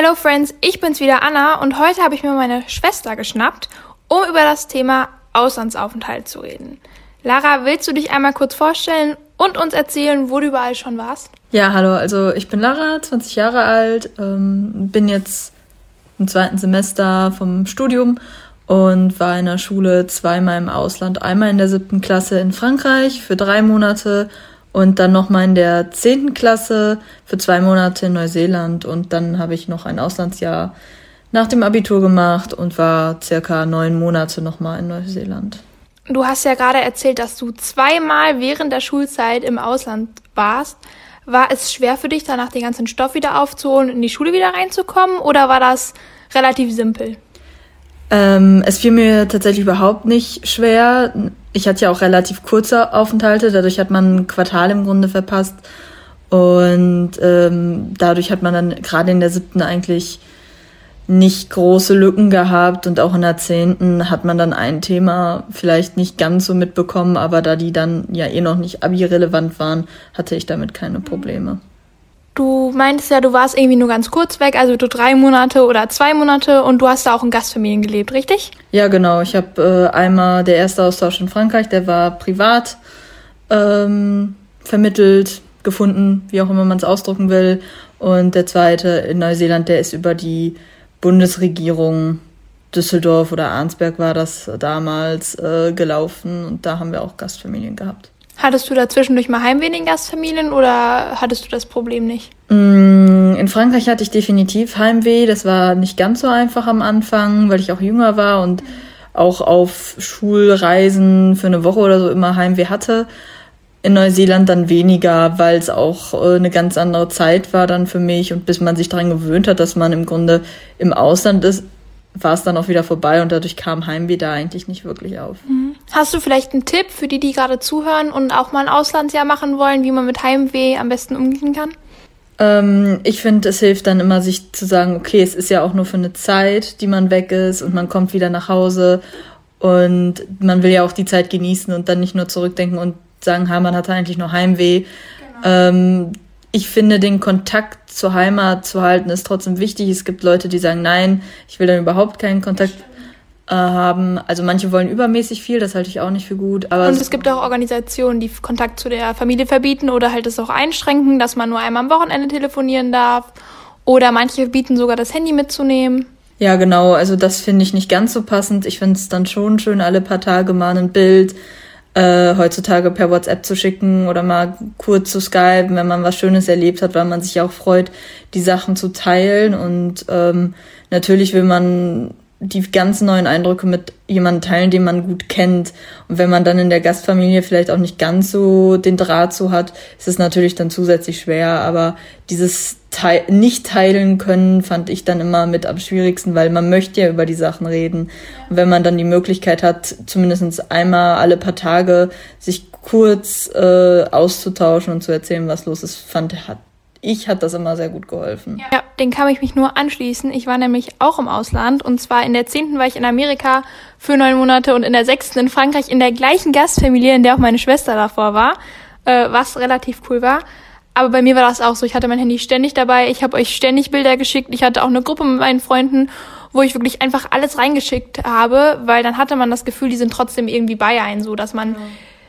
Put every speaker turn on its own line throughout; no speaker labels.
Hello Friends, ich bin's wieder Anna und heute habe ich mir meine Schwester geschnappt, um über das Thema Auslandsaufenthalt zu reden. Lara, willst du dich einmal kurz vorstellen und uns erzählen, wo du überall schon warst?
Ja, hallo, also ich bin Lara, 20 Jahre alt, ähm, bin jetzt im zweiten Semester vom Studium und war in der Schule zweimal im Ausland. Einmal in der siebten Klasse in Frankreich für drei Monate und dann nochmal in der zehnten Klasse für zwei Monate in Neuseeland und dann habe ich noch ein Auslandsjahr nach dem Abitur gemacht und war circa neun Monate nochmal in Neuseeland.
Du hast ja gerade erzählt, dass du zweimal während der Schulzeit im Ausland warst. War es schwer für dich, danach den ganzen Stoff wieder aufzuholen und in die Schule wieder reinzukommen oder war das relativ simpel?
Ähm, es fiel mir tatsächlich überhaupt nicht schwer. Ich hatte ja auch relativ kurze Aufenthalte, dadurch hat man ein Quartal im Grunde verpasst. Und ähm, dadurch hat man dann gerade in der siebten eigentlich nicht große Lücken gehabt und auch in der zehnten hat man dann ein Thema vielleicht nicht ganz so mitbekommen, aber da die dann ja eh noch nicht abi-relevant waren, hatte ich damit keine Probleme.
Du meintest ja, du warst irgendwie nur ganz kurz weg, also du drei Monate oder zwei Monate und du hast da auch in Gastfamilien gelebt, richtig?
Ja, genau. Ich habe äh, einmal der erste Austausch in Frankreich, der war privat ähm, vermittelt, gefunden, wie auch immer man es ausdrucken will. Und der zweite in Neuseeland, der ist über die Bundesregierung Düsseldorf oder Arnsberg war das damals äh, gelaufen und da haben wir auch Gastfamilien gehabt.
Hattest du da zwischendurch mal Heimweh in Gastfamilien oder hattest du das Problem nicht?
Mm, in Frankreich hatte ich definitiv Heimweh. Das war nicht ganz so einfach am Anfang, weil ich auch jünger war und auch auf Schulreisen für eine Woche oder so immer Heimweh hatte. In Neuseeland dann weniger, weil es auch äh, eine ganz andere Zeit war dann für mich und bis man sich daran gewöhnt hat, dass man im Grunde im Ausland ist, war es dann auch wieder vorbei und dadurch kam Heimweh da eigentlich nicht wirklich auf.
Mhm. Hast du vielleicht einen Tipp für die, die gerade zuhören und auch mal ein Auslandsjahr machen wollen, wie man mit Heimweh am besten umgehen kann?
Ähm, ich finde, es hilft dann immer, sich zu sagen, okay, es ist ja auch nur für eine Zeit, die man weg ist und man kommt wieder nach Hause und man will ja auch die Zeit genießen und dann nicht nur zurückdenken und sagen, ha, man hatte eigentlich nur Heimweh. Genau. Ähm, ich finde, den Kontakt zur Heimat zu halten, ist trotzdem wichtig. Es gibt Leute, die sagen, nein, ich will dann überhaupt keinen Kontakt haben. Also manche wollen übermäßig viel, das halte ich auch nicht für gut. Aber
und es gibt auch Organisationen, die Kontakt zu der Familie verbieten oder halt es auch einschränken, dass man nur einmal am Wochenende telefonieren darf. Oder manche bieten sogar das Handy mitzunehmen.
Ja, genau. Also das finde ich nicht ganz so passend. Ich finde es dann schon schön, alle paar Tage mal ein Bild äh, heutzutage per WhatsApp zu schicken oder mal kurz zu skypen, wenn man was Schönes erlebt hat, weil man sich auch freut, die Sachen zu teilen. Und ähm, natürlich will man die ganz neuen Eindrücke mit jemandem teilen, den man gut kennt. Und wenn man dann in der Gastfamilie vielleicht auch nicht ganz so den Draht so hat, ist es natürlich dann zusätzlich schwer. Aber dieses Teil nicht teilen können, fand ich dann immer mit am schwierigsten, weil man möchte ja über die Sachen reden. Und wenn man dann die Möglichkeit hat, zumindest einmal alle paar Tage sich kurz äh, auszutauschen und zu erzählen, was los ist, fand hat ich hat das immer sehr gut geholfen.
Ja, den kann ich mich nur anschließen. Ich war nämlich auch im Ausland und zwar in der zehnten war ich in Amerika für neun Monate und in der sechsten in Frankreich in der gleichen Gastfamilie, in der auch meine Schwester davor war, äh, was relativ cool war. Aber bei mir war das auch so. Ich hatte mein Handy ständig dabei. Ich habe euch ständig Bilder geschickt. Ich hatte auch eine Gruppe mit meinen Freunden, wo ich wirklich einfach alles reingeschickt habe, weil dann hatte man das Gefühl, die sind trotzdem irgendwie bei einem, so dass man ja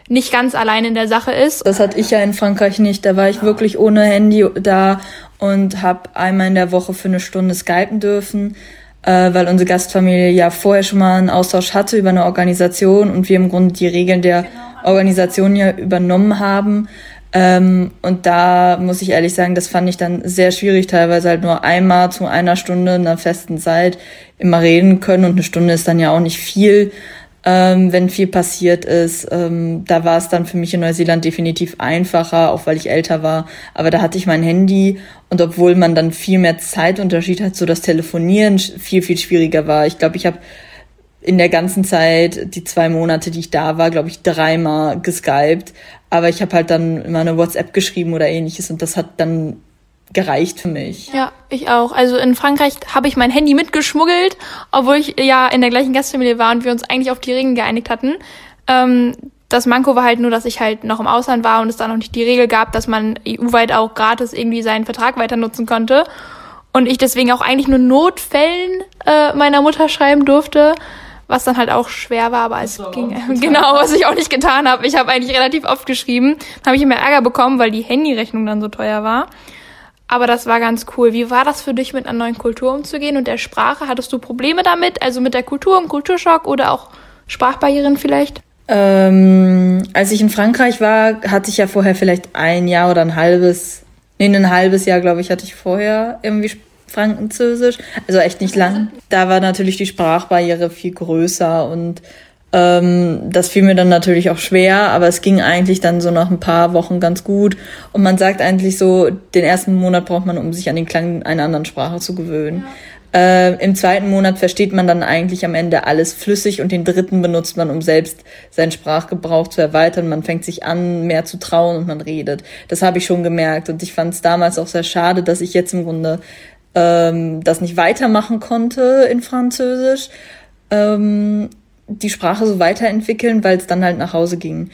nicht ganz allein in der Sache ist.
Das hatte ich ja in Frankreich nicht. Da war ich wirklich ohne Handy da und habe einmal in der Woche für eine Stunde skypen dürfen, äh, weil unsere Gastfamilie ja vorher schon mal einen Austausch hatte über eine Organisation und wir im Grunde die Regeln der Organisation ja übernommen haben. Ähm, und da muss ich ehrlich sagen, das fand ich dann sehr schwierig, teilweise halt nur einmal zu einer Stunde in einer festen Zeit immer reden können und eine Stunde ist dann ja auch nicht viel ähm, wenn viel passiert ist. Ähm, da war es dann für mich in Neuseeland definitiv einfacher, auch weil ich älter war. Aber da hatte ich mein Handy und obwohl man dann viel mehr Zeitunterschied hat, so das Telefonieren viel, viel schwieriger war. Ich glaube, ich habe in der ganzen Zeit, die zwei Monate, die ich da war, glaube ich, dreimal geskypt. Aber ich habe halt dann immer eine WhatsApp geschrieben oder ähnliches und das hat dann gereicht für mich.
Ja, ich auch. Also in Frankreich habe ich mein Handy mitgeschmuggelt, obwohl ich ja in der gleichen Gastfamilie war und wir uns eigentlich auf die Regeln geeinigt hatten. Ähm, das Manko war halt nur, dass ich halt noch im Ausland war und es da noch nicht die Regel gab, dass man EU-weit auch gratis irgendwie seinen Vertrag weiter nutzen konnte. und ich deswegen auch eigentlich nur Notfällen äh, meiner Mutter schreiben durfte, was dann halt auch schwer war, aber es ging genau, was ich auch nicht getan habe. Ich habe eigentlich relativ oft geschrieben, habe ich immer Ärger bekommen, weil die Handyrechnung dann so teuer war. Aber das war ganz cool. Wie war das für dich, mit einer neuen Kultur umzugehen und der Sprache? Hattest du Probleme damit? Also mit der Kultur und Kulturschock oder auch Sprachbarrieren vielleicht?
Ähm, als ich in Frankreich war, hatte ich ja vorher vielleicht ein Jahr oder ein halbes, nee, ein halbes Jahr, glaube ich, hatte ich vorher irgendwie Französisch. Also echt nicht lang. Da war natürlich die Sprachbarriere viel größer und ähm, das fiel mir dann natürlich auch schwer, aber es ging eigentlich dann so nach ein paar Wochen ganz gut. Und man sagt eigentlich so, den ersten Monat braucht man, um sich an den Klang einer anderen Sprache zu gewöhnen. Ja. Äh, Im zweiten Monat versteht man dann eigentlich am Ende alles flüssig und den dritten benutzt man, um selbst seinen Sprachgebrauch zu erweitern. Man fängt sich an, mehr zu trauen und man redet. Das habe ich schon gemerkt und ich fand es damals auch sehr schade, dass ich jetzt im Grunde ähm, das nicht weitermachen konnte in Französisch. Ähm, die Sprache so weiterentwickeln, weil es dann halt nach Hause ging.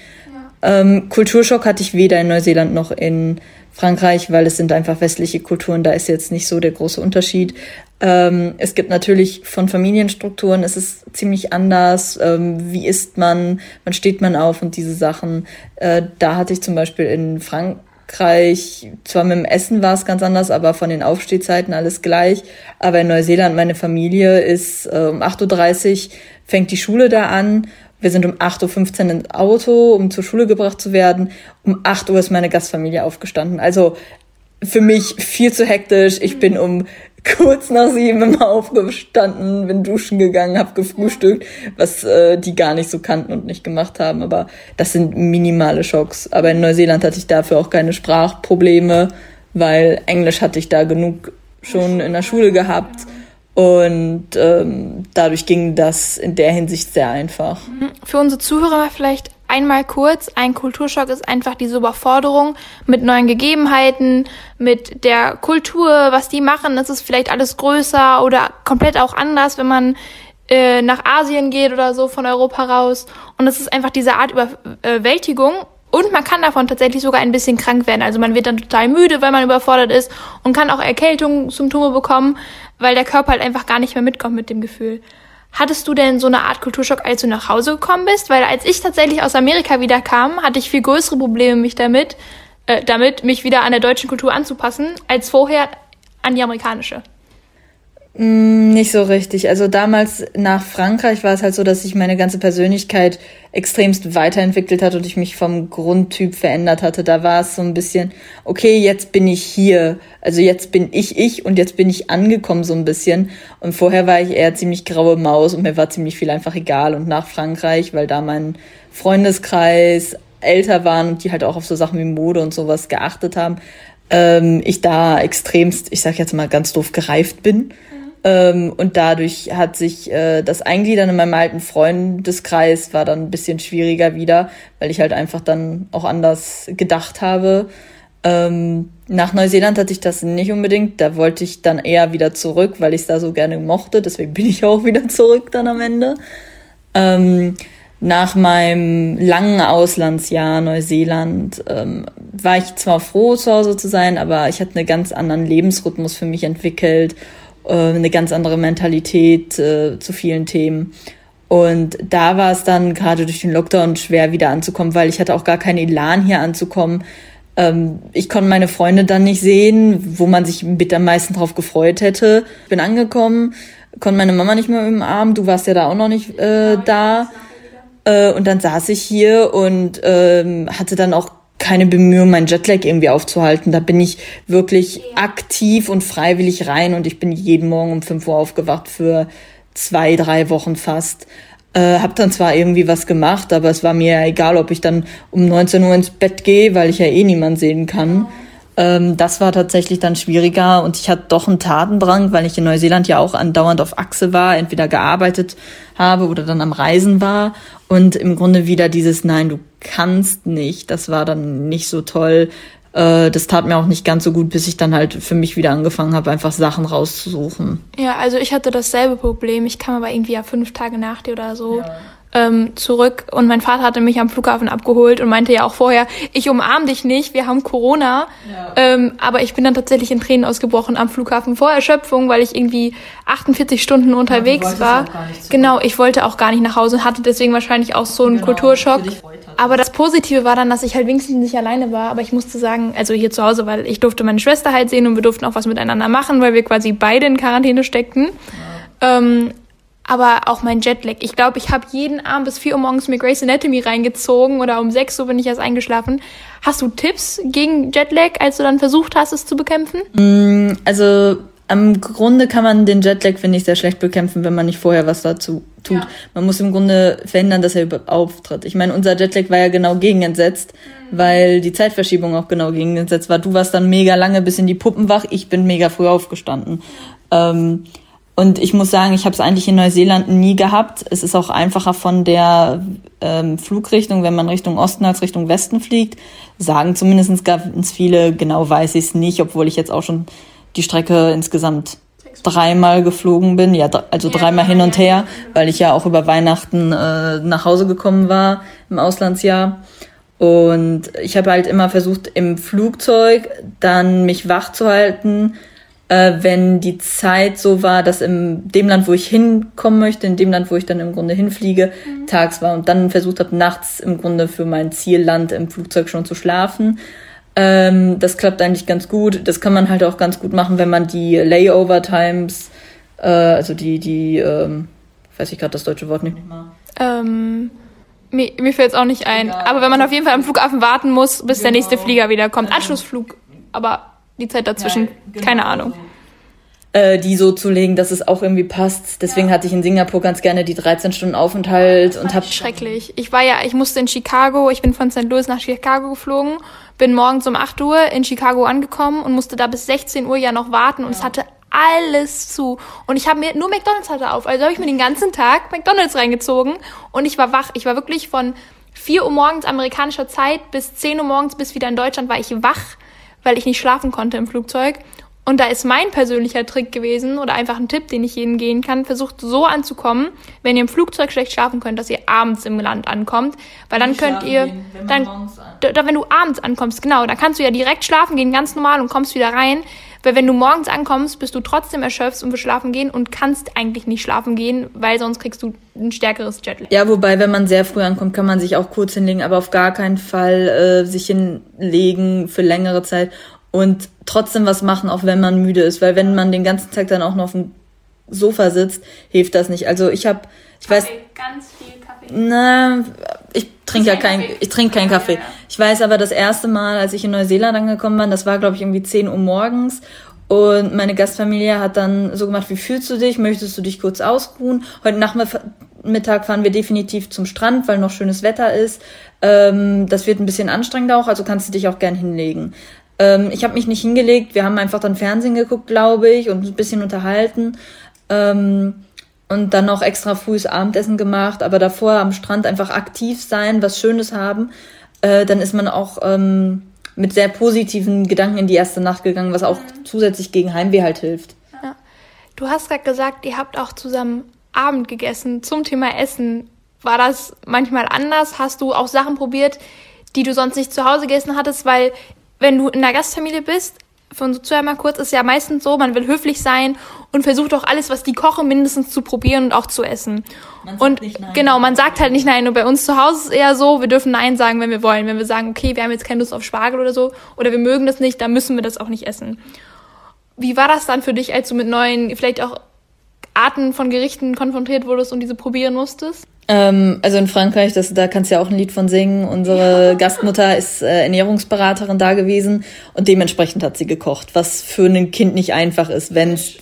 Ja. Ähm, Kulturschock hatte ich weder in Neuseeland noch in Frankreich, weil es sind einfach westliche Kulturen, da ist jetzt nicht so der große Unterschied. Ähm, es gibt natürlich von Familienstrukturen, es ist ziemlich anders. Ähm, wie isst man, wann steht man auf und diese Sachen. Äh, da hatte ich zum Beispiel in Frankreich, zwar mit dem Essen war es ganz anders, aber von den Aufstehzeiten alles gleich. Aber in Neuseeland, meine Familie ist äh, um 8.30 Uhr fängt die Schule da an. Wir sind um 8.15 Uhr ins Auto, um zur Schule gebracht zu werden. Um 8 Uhr ist meine Gastfamilie aufgestanden. Also für mich viel zu hektisch. Ich bin um kurz nach sieben immer aufgestanden, bin duschen gegangen, habe gefrühstückt, was äh, die gar nicht so kannten und nicht gemacht haben. Aber das sind minimale Schocks. Aber in Neuseeland hatte ich dafür auch keine Sprachprobleme, weil Englisch hatte ich da genug schon in der Schule gehabt. Und ähm, dadurch ging das in der Hinsicht sehr einfach.
Für unsere Zuhörer vielleicht einmal kurz, ein Kulturschock ist einfach diese Überforderung mit neuen Gegebenheiten, mit der Kultur, was die machen. Das ist vielleicht alles größer oder komplett auch anders, wenn man äh, nach Asien geht oder so von Europa raus. Und es ist einfach diese Art Überwältigung und man kann davon tatsächlich sogar ein bisschen krank werden. Also man wird dann total müde, weil man überfordert ist und kann auch Erkältungssymptome bekommen, weil der Körper halt einfach gar nicht mehr mitkommt mit dem Gefühl. Hattest du denn so eine Art Kulturschock, als du nach Hause gekommen bist? Weil als ich tatsächlich aus Amerika wieder kam, hatte ich viel größere Probleme mich damit, äh, damit mich wieder an der deutschen Kultur anzupassen, als vorher an die amerikanische.
Mm, nicht so richtig. Also damals nach Frankreich war es halt so, dass sich meine ganze Persönlichkeit extremst weiterentwickelt hat und ich mich vom Grundtyp verändert hatte. Da war es so ein bisschen, okay, jetzt bin ich hier. Also jetzt bin ich ich und jetzt bin ich angekommen so ein bisschen. Und vorher war ich eher ziemlich graue Maus und mir war ziemlich viel einfach egal. Und nach Frankreich, weil da mein Freundeskreis älter waren und die halt auch auf so Sachen wie Mode und sowas geachtet haben, ähm, ich da extremst, ich sag jetzt mal ganz doof, gereift bin ähm, und dadurch hat sich äh, das Eingliedern in meinem alten Freundeskreis war dann ein bisschen schwieriger wieder, weil ich halt einfach dann auch anders gedacht habe. Ähm, nach Neuseeland hatte ich das nicht unbedingt. Da wollte ich dann eher wieder zurück, weil ich es da so gerne mochte. Deswegen bin ich auch wieder zurück dann am Ende. Ähm, nach meinem langen Auslandsjahr Neuseeland ähm, war ich zwar froh, zu Hause zu sein, aber ich hatte einen ganz anderen Lebensrhythmus für mich entwickelt äh, eine ganz andere Mentalität äh, zu vielen Themen. Und da war es dann gerade durch den Lockdown schwer wieder anzukommen, weil ich hatte auch gar keinen Elan hier anzukommen. Ähm, ich konnte meine Freunde dann nicht sehen, wo man sich mit am meisten drauf gefreut hätte. Ich bin angekommen, konnte meine Mama nicht mehr im Arm, du warst ja da auch noch nicht äh, da. Äh, und dann saß ich hier und ähm, hatte dann auch keine Bemühungen, meinen Jetlag irgendwie aufzuhalten. Da bin ich wirklich aktiv und freiwillig rein und ich bin jeden Morgen um 5 Uhr aufgewacht für zwei, drei Wochen fast. Äh, hab dann zwar irgendwie was gemacht, aber es war mir egal, ob ich dann um 19 Uhr ins Bett gehe, weil ich ja eh niemand sehen kann. Ähm, das war tatsächlich dann schwieriger und ich hatte doch einen Tatendrang, weil ich in Neuseeland ja auch andauernd auf Achse war, entweder gearbeitet habe oder dann am Reisen war und im Grunde wieder dieses Nein, du kannst nicht. Das war dann nicht so toll. Äh, das tat mir auch nicht ganz so gut, bis ich dann halt für mich wieder angefangen habe, einfach Sachen rauszusuchen.
Ja, also ich hatte dasselbe Problem. Ich kam aber irgendwie ja fünf Tage nach dir oder so. Ja ähm, zurück und mein Vater hatte mich am Flughafen abgeholt und meinte ja auch vorher, ich umarm dich nicht, wir haben Corona. Ja. Ähm, aber ich bin dann tatsächlich in Tränen ausgebrochen am Flughafen vor Erschöpfung, weil ich irgendwie 48 Stunden unterwegs ja, war. Genau, ich wollte auch gar nicht nach Hause, hatte deswegen wahrscheinlich auch so einen genau, Kulturschock. Aber das Positive war dann, dass ich halt wenigstens nicht alleine war. Aber ich musste sagen, also hier zu Hause, weil ich durfte meine Schwester halt sehen und wir durften auch was miteinander machen, weil wir quasi beide in Quarantäne steckten. Ja. Ähm, aber auch mein Jetlag. Ich glaube, ich habe jeden Abend bis 4 Uhr morgens mir Grey's Anatomy reingezogen oder um 6 Uhr bin ich erst eingeschlafen. Hast du Tipps gegen Jetlag, als du dann versucht hast, es zu bekämpfen?
Mm, also am Grunde kann man den Jetlag, finde ich, sehr schlecht bekämpfen, wenn man nicht vorher was dazu tut. Ja. Man muss im Grunde verhindern, dass er auftritt. Ich meine, unser Jetlag war ja genau gegenentsetzt, mhm. weil die Zeitverschiebung auch genau gegenentsetzt war. Du warst dann mega lange bis in die Puppen wach, ich bin mega früh aufgestanden. Ähm, und ich muss sagen, ich habe es eigentlich in Neuseeland nie gehabt. Es ist auch einfacher von der ähm, Flugrichtung, wenn man Richtung Osten als Richtung Westen fliegt. Sagen zumindest ganz viele, genau weiß ich es nicht, obwohl ich jetzt auch schon die Strecke insgesamt dreimal geflogen bin, ja, also dreimal hin und her, weil ich ja auch über Weihnachten äh, nach Hause gekommen war im Auslandsjahr. Und ich habe halt immer versucht, im Flugzeug dann mich wach zu halten, äh, wenn die Zeit so war, dass in dem Land, wo ich hinkommen möchte, in dem Land, wo ich dann im Grunde hinfliege, mhm. tags war und dann versucht habe, nachts im Grunde für mein Zielland im Flugzeug schon zu schlafen. Ähm, das klappt eigentlich ganz gut. Das kann man halt auch ganz gut machen, wenn man die Layover-Times, äh, also die, die, ähm, weiß ich gerade das deutsche Wort nicht.
Ähm, mir, mir fällt es auch nicht ein. Ja, Aber wenn man auf jeden Fall am Flughafen warten muss, bis genau. der nächste Flieger wieder kommt. Anschlussflug, aber die Zeit dazwischen, ja, genau. keine Ahnung.
Äh, die so zu legen, dass es auch irgendwie passt. Deswegen ja. hatte ich in Singapur ganz gerne die 13 Stunden Aufenthalt und habe
schrecklich. Ich war ja, ich musste in Chicago, ich bin von St. Louis nach Chicago geflogen, bin morgens um 8 Uhr in Chicago angekommen und musste da bis 16 Uhr ja noch warten und ja. es hatte alles zu. Und ich habe mir nur McDonalds hatte auf. Also habe ich mir den ganzen Tag McDonalds reingezogen und ich war wach. Ich war wirklich von 4 Uhr morgens amerikanischer Zeit bis 10 Uhr morgens bis wieder in Deutschland war ich wach weil ich nicht schlafen konnte im Flugzeug. Und da ist mein persönlicher Trick gewesen oder einfach ein Tipp, den ich jedem gehen kann. Versucht so anzukommen, wenn ihr im Flugzeug schlecht schlafen könnt, dass ihr abends im Land ankommt. Weil dann könnt ihr, gehen, wenn dann, da, wenn du abends ankommst, genau, dann kannst du ja direkt schlafen gehen, ganz normal und kommst wieder rein. Weil wenn du morgens ankommst, bist du trotzdem erschöpft und willst schlafen gehen und kannst eigentlich nicht schlafen gehen, weil sonst kriegst du ein stärkeres Jetlag.
Ja, wobei, wenn man sehr früh ankommt, kann man sich auch kurz hinlegen, aber auf gar keinen Fall äh, sich hinlegen für längere Zeit und trotzdem was machen, auch wenn man müde ist. Weil wenn man den ganzen Tag dann auch noch auf dem Sofa sitzt, hilft das nicht. Also ich habe, ich Kaffee, weiß, ganz viel. Na, ich trinke ja kein, ich trinke keinen Kaffee. Ich weiß aber das erste Mal, als ich in Neuseeland angekommen bin, das war glaube ich irgendwie 10 Uhr morgens und meine Gastfamilie hat dann so gemacht, wie fühlst du dich? Möchtest du dich kurz ausruhen? Heute Nachmittag fahren wir definitiv zum Strand, weil noch schönes Wetter ist. Ähm, das wird ein bisschen anstrengender auch, also kannst du dich auch gern hinlegen. Ähm, ich habe mich nicht hingelegt, wir haben einfach dann Fernsehen geguckt, glaube ich, und ein bisschen unterhalten. Ähm, und dann noch extra frühes Abendessen gemacht, aber davor am Strand einfach aktiv sein, was Schönes haben, äh, dann ist man auch ähm, mit sehr positiven Gedanken in die erste Nacht gegangen, was auch mhm. zusätzlich gegen Heimweh halt hilft.
Ja. Du hast gerade gesagt, ihr habt auch zusammen Abend gegessen. Zum Thema Essen, war das manchmal anders? Hast du auch Sachen probiert, die du sonst nicht zu Hause gegessen hattest? Weil wenn du in einer Gastfamilie bist, von so zu einmal kurz, ist ja meistens so, man will höflich sein und versucht auch alles, was die kochen, mindestens zu probieren und auch zu essen. und genau, man sagt halt nicht nein. Und bei uns zu Hause ist es eher so, wir dürfen nein sagen, wenn wir wollen. Wenn wir sagen, okay, wir haben jetzt keine Lust auf Spargel oder so, oder wir mögen das nicht, dann müssen wir das auch nicht essen. Wie war das dann für dich, als du mit neuen, vielleicht auch Arten von Gerichten konfrontiert wurdest und diese probieren musstest?
Ähm, also in Frankreich, das, da kannst du ja auch ein Lied von singen. Unsere ja. Gastmutter ist äh, Ernährungsberaterin da gewesen und dementsprechend hat sie gekocht, was für ein Kind nicht einfach ist, wenn's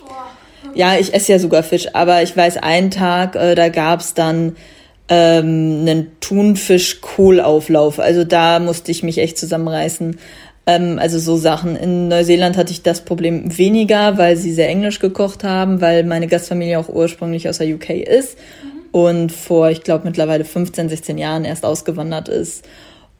ja, ich esse ja sogar Fisch, aber ich weiß, einen Tag, äh, da gab's dann ähm, einen Thunfisch-Kohlauflauf. Also da musste ich mich echt zusammenreißen. Ähm, also so Sachen. In Neuseeland hatte ich das Problem weniger, weil sie sehr englisch gekocht haben, weil meine Gastfamilie auch ursprünglich aus der UK ist. Mhm und vor, ich glaube, mittlerweile 15, 16 Jahren erst ausgewandert ist.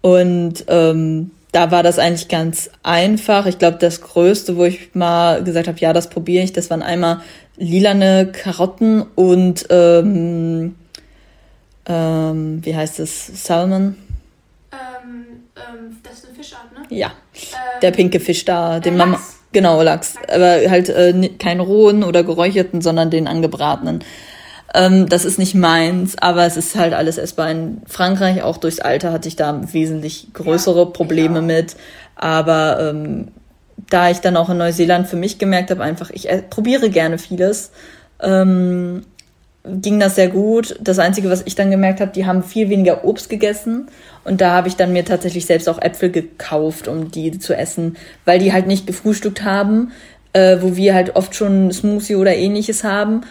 Und ähm, da war das eigentlich ganz einfach. Ich glaube, das Größte, wo ich mal gesagt habe, ja, das probiere ich, das waren einmal lilane Karotten und ähm, ähm, wie heißt es, Salmon?
Ähm, ähm, das ist eine Fischart, ne?
Ja, ähm, der pinke Fisch da, den Mama. Genau, Lachs. Aber halt äh, keinen rohen oder geräucherten, sondern den angebratenen. Ähm, das ist nicht meins, aber es ist halt alles essbar. In Frankreich, auch durchs Alter, hatte ich da wesentlich größere ja, Probleme mit. Aber ähm, da ich dann auch in Neuseeland für mich gemerkt habe, einfach, ich äh, probiere gerne vieles, ähm, ging das sehr gut. Das Einzige, was ich dann gemerkt habe, die haben viel weniger Obst gegessen. Und da habe ich dann mir tatsächlich selbst auch Äpfel gekauft, um die zu essen, weil die halt nicht gefrühstückt haben, äh, wo wir halt oft schon Smoothie oder ähnliches haben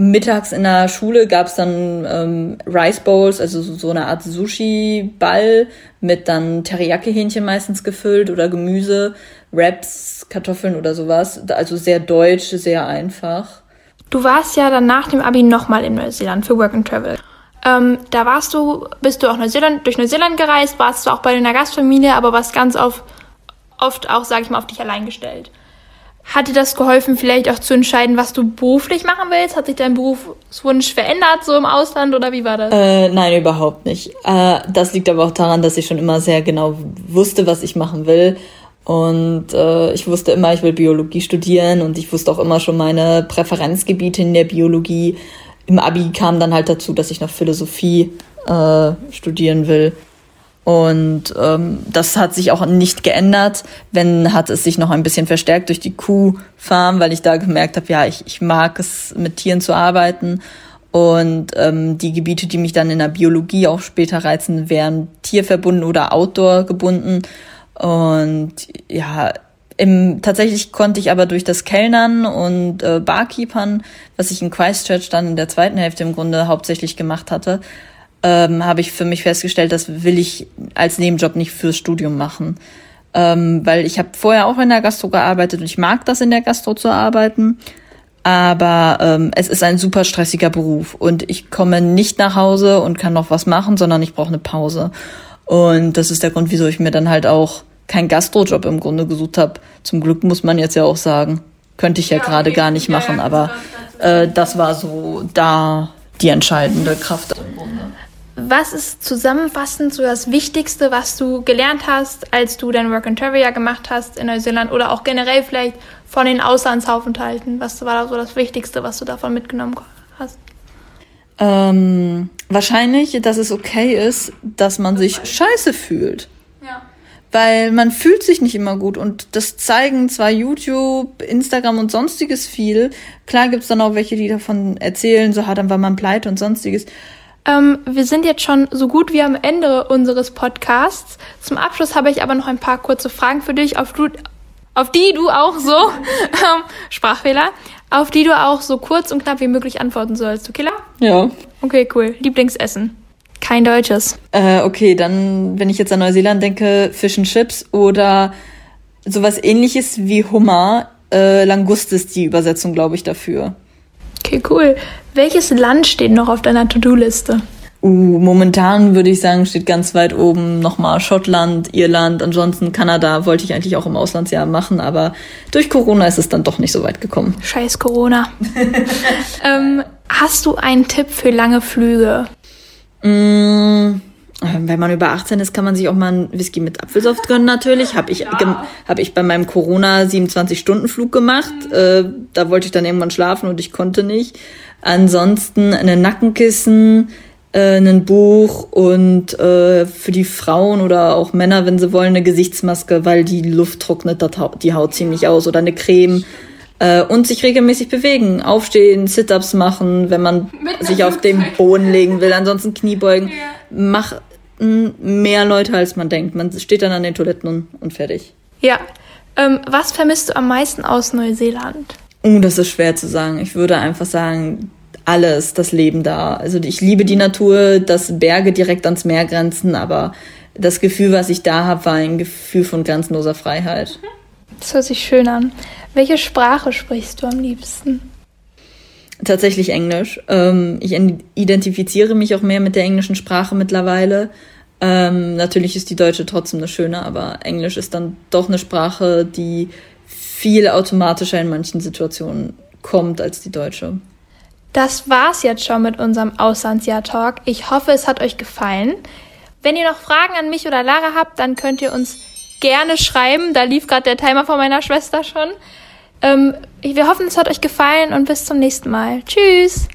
mittags in der Schule gab es dann ähm, Rice Bowls, also so eine Art Sushi-Ball mit dann Teriyaki-Hähnchen meistens gefüllt oder Gemüse, Wraps, Kartoffeln oder sowas. Also sehr deutsch, sehr einfach.
Du warst ja dann nach dem Abi nochmal in Neuseeland für Work and Travel. Ähm, da warst du, bist du auch Neuseeland, durch Neuseeland gereist, warst du auch bei deiner Gastfamilie, aber warst ganz auf, oft auch, sag ich mal, auf dich allein gestellt. Hat dir das geholfen, vielleicht auch zu entscheiden, was du beruflich machen willst? Hat sich dein Berufswunsch verändert, so im Ausland, oder wie war das?
Äh, nein, überhaupt nicht. Äh, das liegt aber auch daran, dass ich schon immer sehr genau wusste, was ich machen will. Und äh, ich wusste immer, ich will Biologie studieren und ich wusste auch immer schon meine Präferenzgebiete in der Biologie. Im Abi kam dann halt dazu, dass ich noch Philosophie äh, studieren will. Und ähm, das hat sich auch nicht geändert. Wenn hat es sich noch ein bisschen verstärkt durch die Kuhfarm, weil ich da gemerkt habe, ja, ich, ich mag es, mit Tieren zu arbeiten. Und ähm, die Gebiete, die mich dann in der Biologie auch später reizen, wären tierverbunden oder outdoor gebunden. Und ja, im, tatsächlich konnte ich aber durch das Kellnern und äh, Barkeepern, was ich in Christchurch dann in der zweiten Hälfte im Grunde hauptsächlich gemacht hatte, ähm, habe ich für mich festgestellt, das will ich als Nebenjob nicht fürs Studium machen. Ähm, weil ich habe vorher auch in der Gastro gearbeitet und ich mag das in der Gastro zu arbeiten. Aber ähm, es ist ein super stressiger Beruf und ich komme nicht nach Hause und kann noch was machen, sondern ich brauche eine Pause. Und das ist der Grund, wieso ich mir dann halt auch keinen Gastrojob im Grunde gesucht habe. Zum Glück muss man jetzt ja auch sagen. Könnte ich ja, ja gerade okay. gar nicht machen, ja, ja, aber äh, das war so da die entscheidende Kraft im Grunde
was ist zusammenfassend so das Wichtigste, was du gelernt hast, als du dein Work and Travel ja gemacht hast in Neuseeland oder auch generell vielleicht von den Auslandsaufenthalten? Was war da so das Wichtigste, was du davon mitgenommen hast?
Ähm, wahrscheinlich, dass es okay ist, dass man sich scheiße fühlt. Ja. Weil man fühlt sich nicht immer gut und das zeigen zwar YouTube, Instagram und sonstiges viel. Klar gibt's dann auch welche, die davon erzählen, so hat dann war man pleite und sonstiges.
Ähm, wir sind jetzt schon so gut wie am Ende unseres Podcasts. Zum Abschluss habe ich aber noch ein paar kurze Fragen für dich, auf, du, auf die du auch so, ähm, Sprachfehler, auf die du auch so kurz und knapp wie möglich antworten sollst. Okay, klar?
Ja.
Okay, cool. Lieblingsessen? Kein deutsches.
Äh, okay, dann, wenn ich jetzt an Neuseeland denke, Fish and Chips oder sowas ähnliches wie Hummer. Äh, Langust ist die Übersetzung, glaube ich, dafür.
Okay, cool. Welches Land steht noch auf deiner To-Do-Liste?
Uh, momentan würde ich sagen, steht ganz weit oben nochmal Schottland, Irland, ansonsten Kanada wollte ich eigentlich auch im Auslandsjahr machen, aber durch Corona ist es dann doch nicht so weit gekommen.
Scheiß Corona. ähm, hast du einen Tipp für lange Flüge?
Mm, wenn man über 18 ist, kann man sich auch mal einen Whisky mit Apfelsaft gönnen natürlich. Habe ich, ja. hab ich bei meinem Corona 27-Stunden-Flug gemacht. Mhm. Äh, da wollte ich dann irgendwann schlafen und ich konnte nicht. Ansonsten ein Nackenkissen, äh, ein Buch und äh, für die Frauen oder auch Männer, wenn sie wollen, eine Gesichtsmaske, weil die Luft trocknet die Haut ziemlich aus oder eine Creme. Äh, und sich regelmäßig bewegen, aufstehen, Sit-ups machen, wenn man sich auf den Boden legen will, ansonsten Kniebeugen. Ja. Mach mehr Leute, als man denkt. Man steht dann an den Toiletten und, und fertig.
Ja. Ähm, was vermisst du am meisten aus Neuseeland?
Oh, das ist schwer zu sagen. Ich würde einfach sagen, alles, das Leben da. Also ich liebe die Natur, dass Berge direkt ans Meer grenzen, aber das Gefühl, was ich da habe, war ein Gefühl von grenzenloser Freiheit.
Das hört sich schön an. Welche Sprache sprichst du am liebsten?
tatsächlich Englisch. Ähm, ich identifiziere mich auch mehr mit der englischen Sprache mittlerweile. Ähm, natürlich ist die deutsche trotzdem eine schöne, aber Englisch ist dann doch eine Sprache, die viel automatischer in manchen Situationen kommt als die deutsche.
Das war's jetzt schon mit unserem Auslandsjahr-Talk. Ich hoffe, es hat euch gefallen. Wenn ihr noch Fragen an mich oder Lara habt, dann könnt ihr uns gerne schreiben. Da lief gerade der Timer von meiner Schwester schon. Ähm, wir hoffen, es hat euch gefallen und bis zum nächsten Mal. Tschüss!